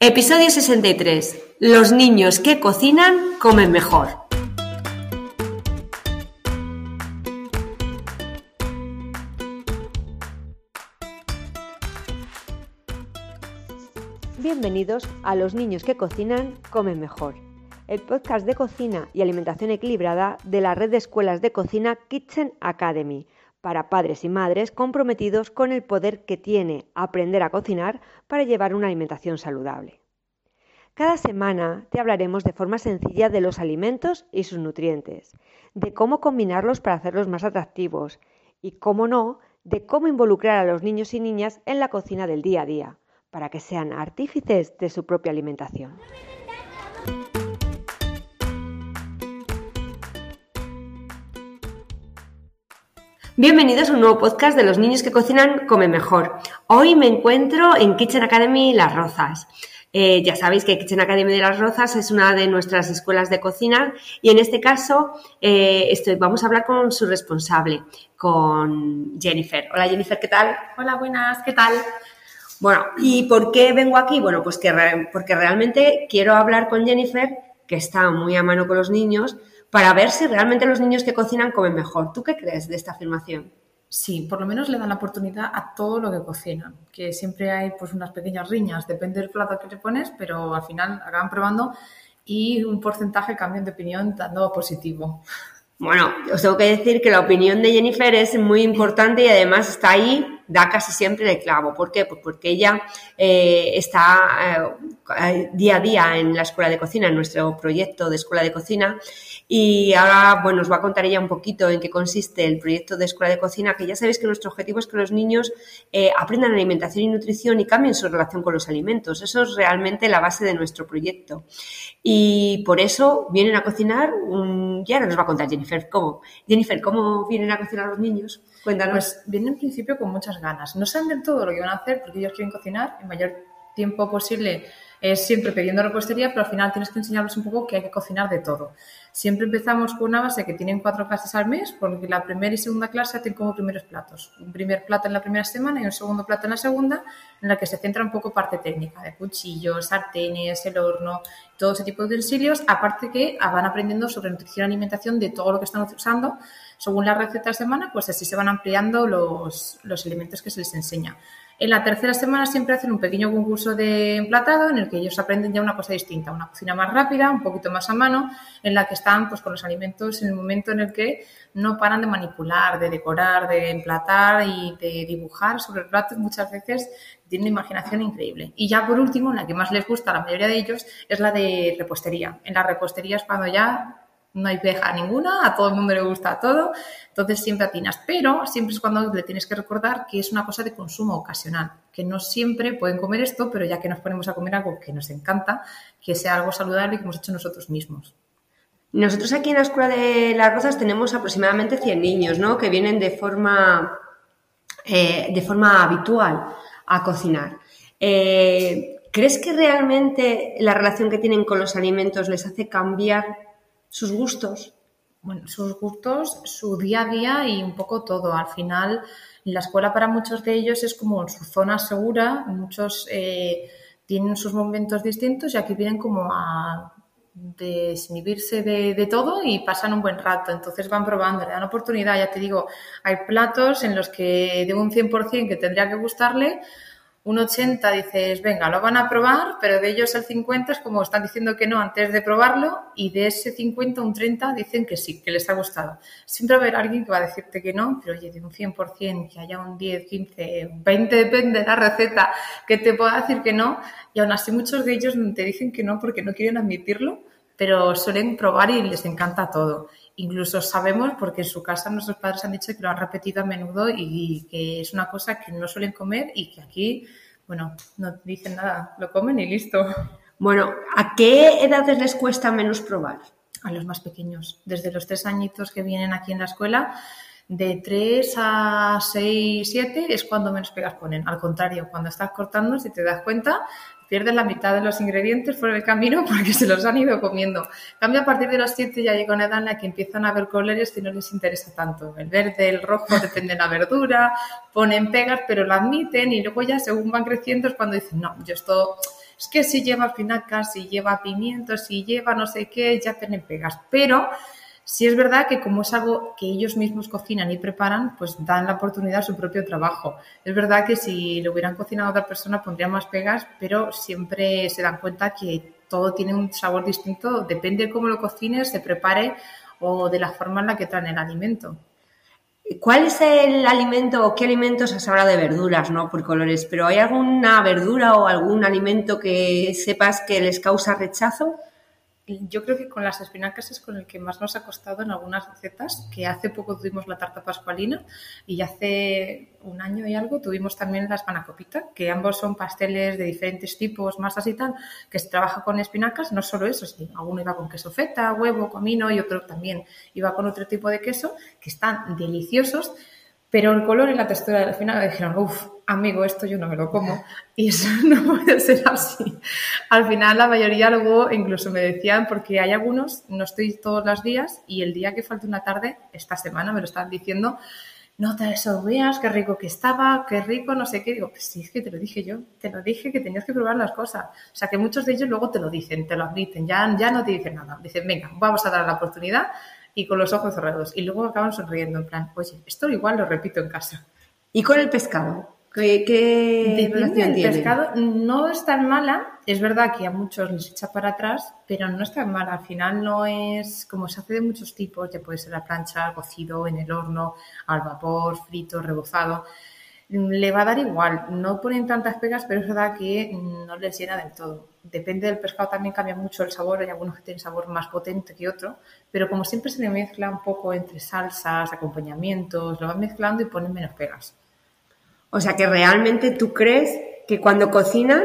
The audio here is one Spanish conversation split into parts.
Episodio 63. Los niños que cocinan comen mejor. Bienvenidos a Los niños que cocinan comen mejor, el podcast de cocina y alimentación equilibrada de la red de escuelas de cocina Kitchen Academy para padres y madres comprometidos con el poder que tiene aprender a cocinar para llevar una alimentación saludable. Cada semana te hablaremos de forma sencilla de los alimentos y sus nutrientes, de cómo combinarlos para hacerlos más atractivos y, cómo no, de cómo involucrar a los niños y niñas en la cocina del día a día, para que sean artífices de su propia alimentación. Bienvenidos a un nuevo podcast de los niños que cocinan come mejor. Hoy me encuentro en Kitchen Academy Las Rozas. Eh, ya sabéis que Kitchen Academy de Las Rozas es una de nuestras escuelas de cocina y en este caso eh, estoy, vamos a hablar con su responsable, con Jennifer. Hola Jennifer, ¿qué tal? Hola, buenas, ¿qué tal? Bueno, ¿y por qué vengo aquí? Bueno, pues que porque realmente quiero hablar con Jennifer, que está muy a mano con los niños, para ver si realmente los niños que cocinan comen mejor. ¿Tú qué crees de esta afirmación? Sí, por lo menos le dan la oportunidad a todo lo que cocinan, que siempre hay pues unas pequeñas riñas, depende del plato que le pones, pero al final acaban probando y un porcentaje cambian de opinión dando positivo. Bueno, os tengo que decir que la opinión de Jennifer es muy importante y además está ahí da casi siempre el clavo. ¿Por qué? Pues porque ella eh, está eh, día a día en la escuela de cocina, en nuestro proyecto de escuela de cocina. Y ahora, bueno, os va a contar ella un poquito en qué consiste el proyecto de escuela de cocina, que ya sabéis que nuestro objetivo es que los niños eh, aprendan alimentación y nutrición y cambien su relación con los alimentos. Eso es realmente la base de nuestro proyecto. Y por eso vienen a cocinar, ya ahora nos va a contar Jennifer cómo. Jennifer, ¿cómo vienen a cocinar los niños? Cuéntanos. Pues vienen en principio con muchas ganas. No saben del todo lo que van a hacer porque ellos quieren cocinar el mayor tiempo posible es siempre pidiendo repostería, pero al final tienes que enseñarles un poco que hay que cocinar de todo. Siempre empezamos con una base que tienen cuatro clases al mes, porque la primera y segunda clase tienen como primeros platos. Un primer plato en la primera semana y un segundo plato en la segunda, en la que se centra un poco parte técnica, de cuchillos, sartenes, el horno, todo ese tipo de utensilios, aparte que van aprendiendo sobre nutrición y alimentación de todo lo que están usando. Según las recetas de semana, pues así se van ampliando los, los elementos que se les enseña. En la tercera semana siempre hacen un pequeño concurso de emplatado en el que ellos aprenden ya una cosa distinta, una cocina más rápida, un poquito más a mano, en la que están pues con los alimentos en el momento en el que no paran de manipular, de decorar, de emplatar y de dibujar sobre el plato. Muchas veces tienen una imaginación increíble. Y ya por último, la que más les gusta a la mayoría de ellos es la de repostería. En la repostería es cuando ya no hay peja ninguna, a todo el mundo le gusta todo, entonces siempre atinas, pero siempre es cuando le tienes que recordar que es una cosa de consumo ocasional, que no siempre pueden comer esto, pero ya que nos ponemos a comer algo que nos encanta, que sea algo saludable y que hemos hecho nosotros mismos. Nosotros aquí en la Escuela de las Rosas tenemos aproximadamente 100 niños, ¿no? Que vienen de forma, eh, de forma habitual a cocinar. Eh, ¿Crees que realmente la relación que tienen con los alimentos les hace cambiar sus gustos. Bueno, sus gustos, su día a día y un poco todo. Al final, la escuela para muchos de ellos es como su zona segura. Muchos eh, tienen sus momentos distintos y aquí vienen como a desinhibirse de, de, todo y pasan un buen rato. Entonces van probando, le dan oportunidad. Ya te digo, hay platos en los que de un 100% que tendría que gustarle, un 80 dices, venga, lo van a probar, pero de ellos el 50 es como están diciendo que no antes de probarlo y de ese 50 un 30 dicen que sí, que les ha gustado. Siempre va a haber alguien que va a decirte que no, pero oye, de un 100% que haya un 10, 15, 20, depende de la receta, que te pueda decir que no y aún así muchos de ellos te dicen que no porque no quieren admitirlo, pero suelen probar y les encanta todo. Incluso sabemos, porque en su casa nuestros padres han dicho que lo han repetido a menudo y, que es una cosa que no suelen comer y que aquí, bueno, no dicen nada, lo comen y listo. Bueno, ¿a qué edades les cuesta menos probar? A los más pequeños. Desde los tres añitos que vienen aquí en la escuela, de 3 a 6, 7 es cuando menos pegas ponen. Al contrario, cuando estás cortando, si te das cuenta, pierden la mitad de los ingredientes por el camino porque se los han ido comiendo. Cambia a partir de los 7 ya llega una edad en la que empiezan a ver colores que no les interesa tanto. El verde, el rojo depende de la verdura, ponen pegas, pero la admiten y luego ya según van creciendo es cuando dicen, no, yo esto es que si lleva espinacas, si lleva pimientos, si lleva no sé qué, ya tienen pegas. Pero sí es verdad que como es algo que ellos mismos cocinan y preparan, pues dan la oportunidad a su propio trabajo. Es verdad que si lo hubieran cocinado a otra persona pondrían más pegas, pero siempre se dan cuenta que todo tiene un sabor distinto, depende de cómo lo cocines, se prepare o de la forma en la que traen el alimento. ¿Cuál es el alimento o qué alimentos has hablado de verduras, no por colores? Pero ¿hay alguna verdura o algún alimento que sepas que les causa rechazo? Yo creo que con las espinacas es con el que más nos ha costado en algunas recetas, que hace poco tuvimos la tarta pascualina y hace un año y algo tuvimos también la espanacopita, que ambos son pasteles de diferentes tipos, masas y tal, que se trabaja con espinacas, no solo eso, sino alguno iba con queso feta, huevo, comino y otro también iba con otro tipo de queso, que están deliciosos pero el color y la textura al final me dijeron, uff, amigo, esto yo no me lo como. Y eso no puede ser así. Al final la mayoría luego incluso me decían, porque hay algunos, no estoy todos los días, y el día que falte una tarde, esta semana me lo estaban diciendo, no te veas, qué rico que estaba, qué rico, no sé qué. Digo, pues sí, es que te lo dije yo, te lo dije que tenías que probar las cosas. O sea, que muchos de ellos luego te lo dicen, te lo admiten, ya, ya no te dicen nada. Dicen, venga, vamos a dar la oportunidad y con los ojos cerrados. Y luego acaban sonriendo, en plan, oye, esto igual lo repito en casa. ¿Y con el pescado? ¿Qué, qué el pescado no es tan mala. Es verdad que a muchos les echa para atrás, pero no es tan mala. Al final no es como se hace de muchos tipos. Ya puede ser a la plancha, cocido, en el horno, al vapor, frito, rebozado le va a dar igual. No ponen tantas pegas, pero es verdad que no les llena del todo. Depende del pescado, también cambia mucho el sabor. Hay algunos que tienen sabor más potente que otro, pero como siempre se le mezcla un poco entre salsas, acompañamientos, lo van mezclando y ponen menos pegas. O sea que realmente tú crees que cuando cocinan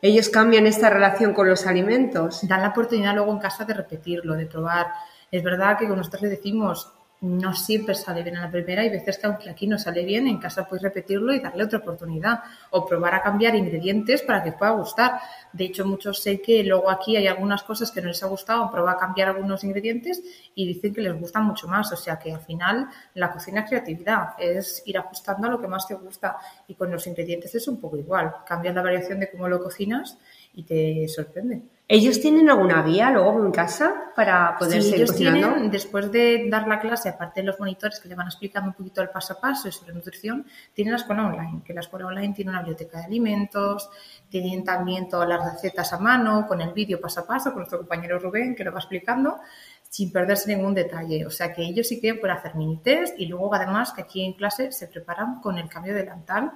ellos cambian esta relación con los alimentos. Dan la oportunidad luego en casa de repetirlo, de probar. Es verdad que nosotros le decimos, no siempre sale bien a la primera y veces que aunque aquí no sale bien, en casa puedes repetirlo y darle otra oportunidad o probar a cambiar ingredientes para que pueda gustar. De hecho, muchos sé que luego aquí hay algunas cosas que no les ha gustado, prueba a cambiar algunos ingredientes y dicen que les gustan mucho más. O sea que al final la cocina es creatividad, es ir ajustando a lo que más te gusta y con los ingredientes es un poco igual. Cambias la variación de cómo lo cocinas y te sorprende. ¿Ellos tienen alguna guía luego en casa para poder sí, ellos Tienen, después de dar la clase, aparte de los monitores que le van explicando un poquito el paso a paso sobre nutrición, tienen la escuela online, que la escuela online tiene una biblioteca de alimentos, tienen también todas las recetas a mano, con el vídeo paso a paso, con nuestro compañero Rubén, que lo va explicando, sin perderse ningún detalle. O sea que ellos sí que pueden hacer mini test y luego además que aquí en clase se preparan con el cambio de delantal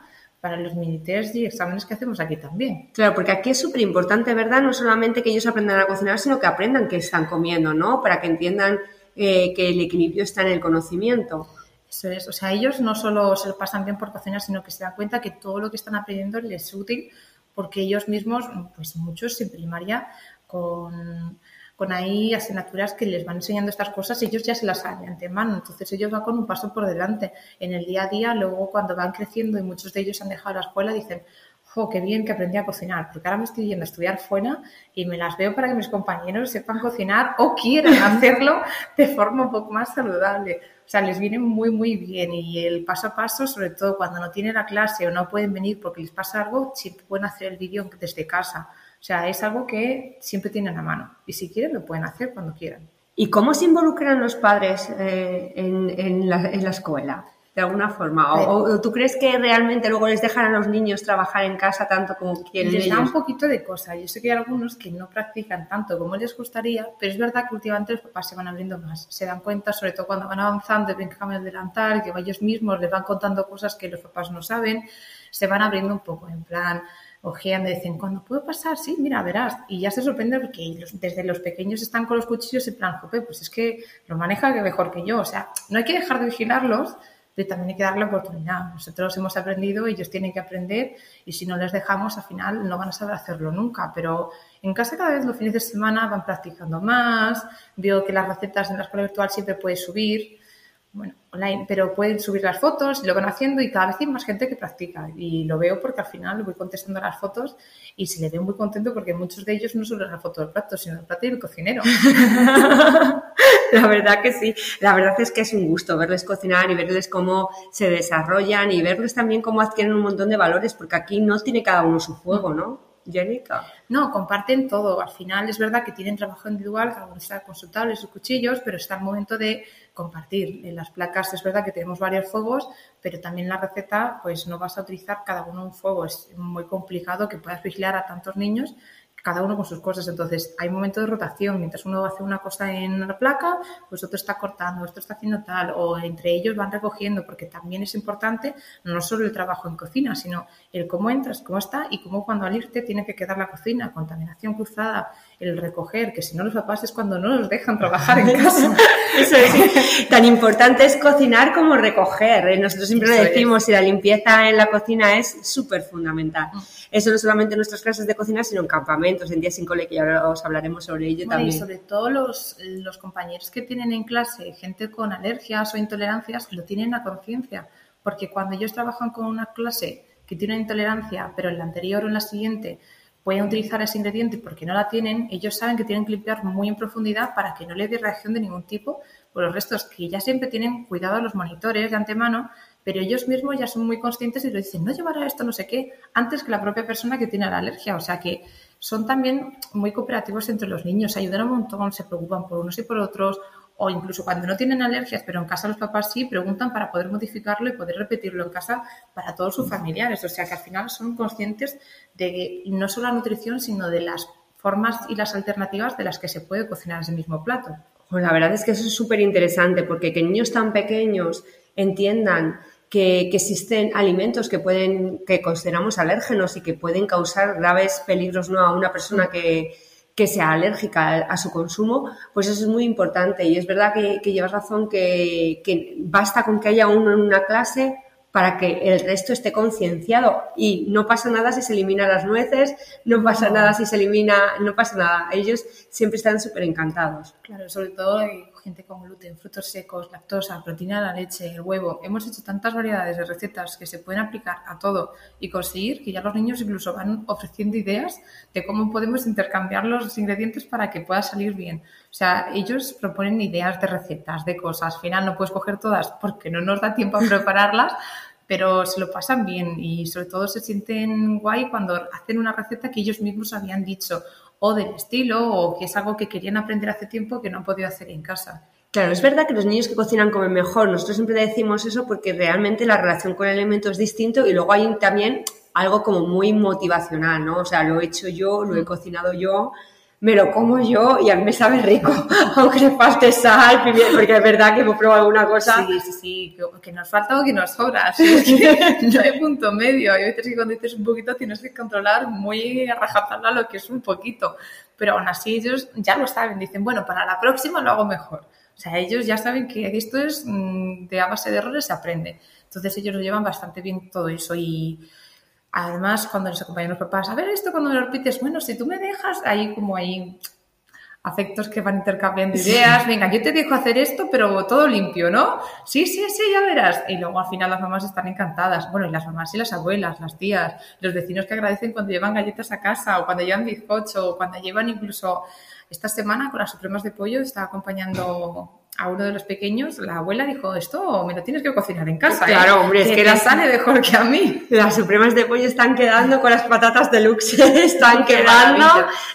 para los mini test y exámenes que hacemos aquí también. Claro, porque aquí es súper importante, ¿verdad? No solamente que ellos aprendan a cocinar, sino que aprendan qué están comiendo, ¿no? Para que entiendan eh, que el equilibrio está en el conocimiento. Eso es, o sea, ellos no solo se lo pasan bien por cocinar, sino que se dan cuenta que todo lo que están aprendiendo les es útil porque ellos mismos, pues muchos en primaria, con con ahí asignaturas que les van enseñando estas cosas, ellos ya se las saben de antemano, entonces ellos van con un paso por delante. En el día a día, luego cuando van creciendo y muchos de ellos han dejado la escuela, dicen, jo, qué bien que aprendí a cocinar, porque ahora me estoy yendo a estudiar fuera y me las veo para que mis compañeros sepan cocinar o quieran hacerlo de forma un poco más saludable. O sea, les viene muy, muy bien y el paso a paso, sobre todo cuando no tienen la clase o no pueden venir porque les pasa algo, siempre pueden hacer el vídeo desde casa. O sea, es algo que siempre tienen a mano y si quieren lo pueden hacer cuando quieran. ¿Y cómo se involucran los padres eh, en, la, escuela? de alguna forma? ¿O, tú crees que realmente luego les dejan a los niños trabajar en casa tanto como quieren? Les da un poquito de cosa. Yo sé que hay algunos que no practican tanto como les gustaría, pero es verdad que últimamente los papás se van abriendo más. Se dan cuenta, sobre todo cuando van avanzando y ven que cambian delantal, que ellos mismos les van contando cosas que los papás no saben, se van abriendo un poco. En plan, ojean de vez en cuando, ¿puedo pasar? Sí, mira, verás. Y ya se sorprende porque desde los pequeños están con los cuchillos en plan, jope, pues es que lo maneja mejor que yo. O sea, no hay que dejar de vigilarlos, pero también hay que darle oportunidad. Nosotros hemos aprendido, ellos tienen que aprender y si no les dejamos, al final no van a saber hacerlo nunca. Pero en casa cada vez los fines de semana van practicando más. Veo que las recetas en la escuela virtual siempre puedes subir bueno, online, pero pueden subir las fotos y lo van haciendo y cada vez hay más gente que practica. Y lo veo porque al final voy contestando las fotos y se le ve muy contento porque muchos de ellos no solo la foto del plato, sino el plato y cocinero. la verdad que sí. La verdad es que es un gusto verles cocinar y verles cómo se desarrollan y verles también cómo adquieren un montón de valores porque aquí no tiene cada uno su juego, ¿no? Jenica? No, comparten todo. Al final es verdad que tienen trabajo individual, cada uno está con su tablet, sus cuchillos, pero está el momento de compartir. En las placas es verdad que tenemos varios fuegos, pero también la receta pues no vas a utilizar cada uno un fuego. Es muy complicado que puedas vigilar a tantos niños cada uno con sus cosas. Entonces, hay momento de rotación. Mientras uno hace una cosa en la placa, pues otro está cortando, otro está haciendo tal, o entre ellos van recogiendo, porque también es importante no solo el trabajo en cocina, sino el cómo entras, cómo está y cómo cuando al irte tiene que quedar la cocina, contaminación cruzada, el recoger, que si no los papás es cuando no los dejan trabajar en casa. Eso es. Tan importante es cocinar como recoger. ¿eh? Nosotros siempre lo decimos, y la limpieza en la cocina es súper fundamental. Mm. Eso no solamente en nuestras clases de cocina, sino en campamentos, en días sin cole, que ya os hablaremos sobre ello también. Y sobre todo los, los compañeros que tienen en clase gente con alergias o intolerancias, lo tienen a conciencia. Porque cuando ellos trabajan con una clase que tiene intolerancia, pero en la anterior o en la siguiente pueden utilizar ese ingrediente porque no la tienen, ellos saben que tienen que limpiar muy en profundidad para que no le dé reacción de ningún tipo por los restos, que ya siempre tienen cuidado a los monitores de antemano, pero ellos mismos ya son muy conscientes y lo dicen, no llevará esto no sé qué, antes que la propia persona que tiene la alergia. O sea que son también muy cooperativos entre los niños, ayudan un montón, se preocupan por unos y por otros, o incluso cuando no tienen alergias, pero en casa los papás sí, preguntan para poder modificarlo y poder repetirlo en casa para todos sus familiares. O sea que al final son conscientes de no solo la nutrición, sino de las formas y las alternativas de las que se puede cocinar ese mismo plato. Pues la verdad es que eso es súper interesante porque que niños tan pequeños entiendan que, existen alimentos que pueden que consideramos alérgenos y que pueden causar graves peligros ¿no? a una persona que, que sea alérgica a, su consumo, pues eso es muy importante. Y es verdad que, llevas razón que, basta con que haya uno en una clase para que el resto esté concienciado. Y no pasa nada si se eliminan las nueces, no pasa nada si se elimina, no pasa nada. Ellos siempre están súper encantados. Claro, sobre todo gente con gluten, frutos secos, lactosa, proteína de la leche, el huevo. Hemos hecho tantas variedades de recetas que se pueden aplicar a todo y conseguir que ya los niños incluso van ofreciendo ideas de cómo podemos intercambiar los ingredientes para que pueda salir bien. O sea, ellos proponen ideas de recetas, de cosas. Al final no puedes coger todas porque no nos da tiempo a prepararlas, pero se lo pasan bien y sobre todo se sienten guay cuando hacen una receta que ellos mismos habían dicho o del estilo o que es algo que querían aprender hace tiempo que no han podido hacer en casa. Claro, es verdad que los niños que cocinan comen mejor. Nosotros siempre decimos eso porque realmente la relación con el alimento es distinto y luego hay también algo como muy motivacional, ¿no? O sea, lo he hecho yo, lo he mm. cocinado yo, me lo como yo y a mí me sabe rico, aunque le falte sal, porque es verdad que hemos probado alguna cosa. Sí, sí, sí, que, nos falta o que nos sobra. no hay punto medio. Hay veces que cuando dices un poquito tienes que controlar muy a lo que es un poquito. Pero aún así ellos ya lo saben, dicen, bueno, para la próxima lo hago mejor. O sea, ellos ya saben que esto es mm, de a base de errores se aprende. Entonces ellos lo llevan bastante bien todo eso y Además, cuando nos acompañan los papás, a ver esto cuando me lo repites, bueno, si tú me dejas, ahí como hay afectos que van intercambiando ideas, venga, yo te dejo hacer esto, pero todo limpio, ¿no? Sí, sí, sí, ya verás. Y luego al final las mamás están encantadas. Bueno, y las mamás y las abuelas, las tías, los vecinos que agradecen cuando llevan galletas a casa o cuando llevan bizcocho o cuando llevan incluso esta semana con las supremas de pollo, está acompañando a uno de los pequeños, la abuela dijo, esto me lo tienes que cocinar en casa. ¿eh? Claro, hombre, es que, las sale mejor que a mí. Las supremas de pollo están quedando con las patatas deluxe, están quedando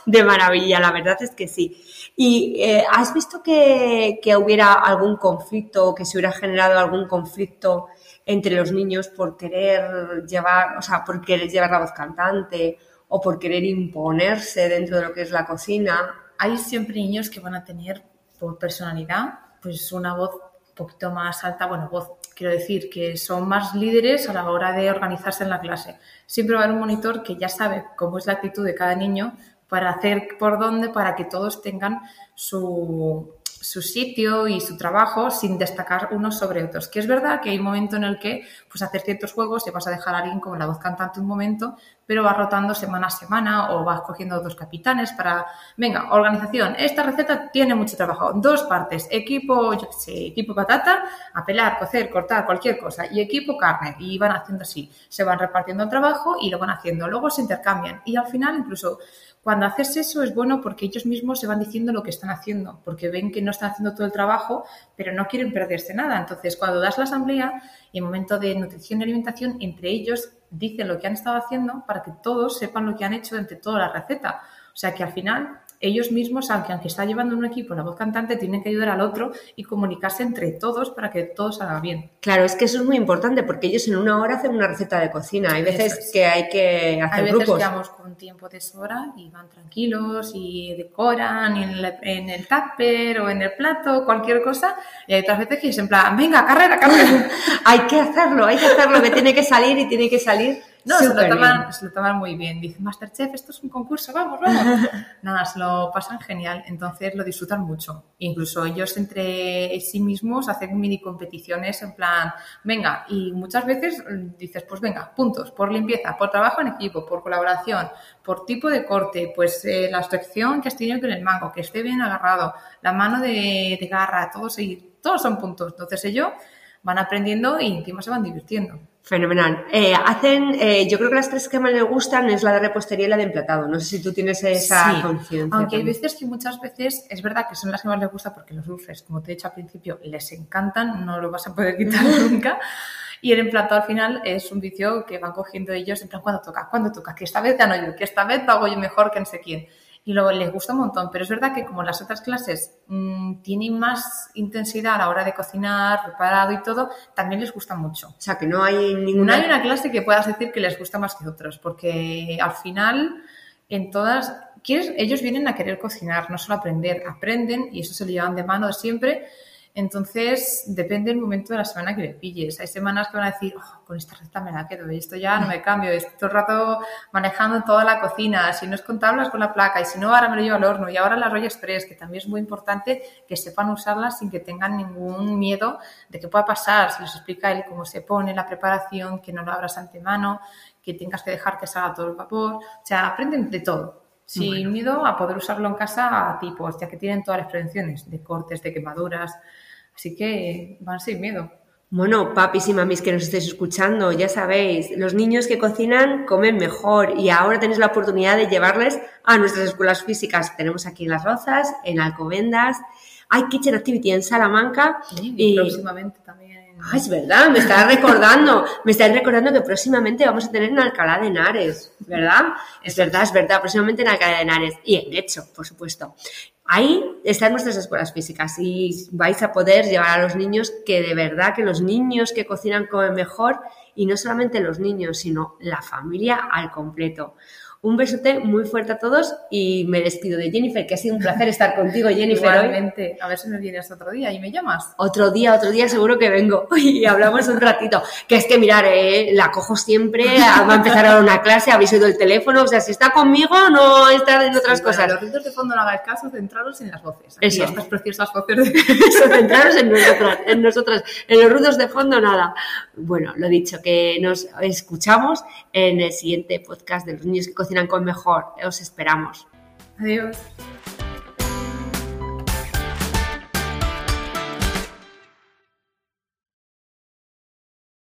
de maravilla, la verdad es que sí. ¿Y eh, has visto que, que, hubiera algún conflicto, que se hubiera generado algún conflicto entre los niños por querer llevar, o sea, por querer llevar la voz cantante o por querer imponerse dentro de lo que es la cocina? Hay siempre niños que van a tener por personalidad pues una voz un poquito más alta, bueno, voz, quiero decir, que son más líderes a la hora de organizarse en la clase. Siempre va a haber un monitor que ya sabe cómo es la actitud de cada niño para hacer por dónde, para que todos tengan su, su sitio y su trabajo sin destacar unos sobre otros. Que es verdad que hay un momento en el que pues hacer ciertos juegos y vas a dejar a alguien como la voz cantante un momento, pero vas rotando semana a semana o vas cogiendo dos capitanes para, venga, organización, esta receta tiene mucho trabajo, dos partes, equipo, yo qué sé, equipo patata, a pelar, cocer, cortar, cualquier cosa, y equipo carne, y van haciendo así, se van repartiendo el trabajo y lo van haciendo, luego se intercambian y al final incluso cuando haces eso es bueno porque ellos mismos se van diciendo lo que están haciendo, porque ven que no están haciendo todo el trabajo, pero no quieren perderse nada. Entonces, cuando das la asamblea en momento de nutrición y alimentación, entre ellos dicen lo que han estado haciendo para que todos sepan lo que han hecho entre toda la receta. O sea que al final ellos mismos, aunque, aunque está llevando un equipo la voz cantante, tienen que ayudar al otro y comunicarse entre todos para que todo salga bien. Claro, es que eso es muy importante porque ellos en una hora hacen una receta de cocina. Hay veces que hay que hacer Hay veces grupos. que vamos con tiempo de sobra y van tranquilos y decoran y en, el, en el tupper o en el plato, cualquier cosa. Y hay otras veces que es en plan, venga, carrera, carrera. hay que hacerlo, hay que hacerlo, que tiene que salir y tiene que salir. No, se lo, toman, se lo toman muy bien. Dicen, Masterchef, esto es un concurso, vamos, vamos. Nada, se lo pasan genial, entonces lo disfrutan mucho. Incluso ellos entre sí mismos hacen mini competiciones en plan, venga, y muchas veces mm, dices, pues venga, puntos, por limpieza, por trabajo en equipo, por colaboración, por tipo de corte, pues eh, la extracción que has tenido con el mango, que esté bien agarrado, la mano de, de garra, todos, y, todos son puntos. Entonces ellos van aprendiendo y encima se van divirtiendo. Fenomenal. Eh, hacen, eh, yo creo que las tres que más les gustan es la de repostería y la de emplatado. No sé si tú tienes esa Sí, conciencia. Aunque hay también. veces que muchas veces es verdad que son las que más les gusta porque los dulces, como te he dicho al principio, les encantan, no lo vas a poder quitar nunca. Y el emplatado al final es un vicio que van cogiendo ellos en plan, ¿cuándo toca? ¿Cuándo toca? Que esta vez gano yo, que esta vez lo hago yo mejor que no sé quién. Y luego les gusta un montón, pero es verdad que como las otras clases mmm, tienen más intensidad a la hora de cocinar, preparado y todo, también les gusta mucho. O sea, que no hay No ninguna... hay una clase que puedas decir que les gusta más que otros, porque al final, en todas, ¿quieres? ellos vienen a querer cocinar, no solo aprender, aprenden y eso se lo llevan de mano siempre. Entonces, depende del momento de la semana que le pilles. Hay semanas que van a decir, "Oh, con esta receta me la quedo y esto ya no me cambio, estoy todo el rato manejando toda la cocina, si no es con tablas, con la placa, y si no, ahora me lo llevo al horno, y ahora las rollas express, que también es muy importante que sepan usarlas sin que tengan ningún miedo de que pueda pasar, se les explica él cómo se pone la preparación, que no lo abras antemano, que tengas que dejar que salga todo el vapor, o sea, aprenden de todo. Sin Bueno. miedo a poder usarlo en casa a tipos, ya que tienen todas las prevenciones de cortes, de quemaduras, así que van sin miedo. Bueno, papis y mamis que nos estéis escuchando, ya sabéis, los niños que cocinan comen mejor y ahora tenéis la oportunidad de llevarles a nuestras escuelas físicas. Tenemos aquí en Las Rozas, en Alcobendas, hay Kitchen Activity en Salamanca Y, y... próximamente también. Ah, es verdad, me estás recordando, me estás recordando que próximamente vamos a tener en Alcalá de Henares, ¿verdad? Es verdad, es verdad, próximamente en Alcalá de Henares y en Hecho, por supuesto. Ahí están nuestras escuelas físicas y vais a poder llevar a los niños que de verdad que los niños que cocinan comen mejor y no solamente los niños, sino la familia al completo. Un besote muy fuerte a todos y me despido de Jennifer, que ha sido un placer estar contigo, Jennifer. hoy. Igualmente, a ver si me vienes otro día y me llamas. Otro día, otro día seguro que vengo y hablamos un ratito. Que es que mirar, eh, la cojo siempre, va a empezar ahora una clase, habéis oído el teléfono, o sea, si está conmigo no está en otras Sí, cosas. los ruidos de fondo no hagáis caso, centraros en las voces. Aquí Eso. estas preciosas voces de... Eso, centraros en nosotras, en nosotras, en los ruidos de fondo nada. Bueno, lo dicho, que nos escuchamos en el siguiente podcast de los niños que cocinan con mejor. Os esperamos. Adiós.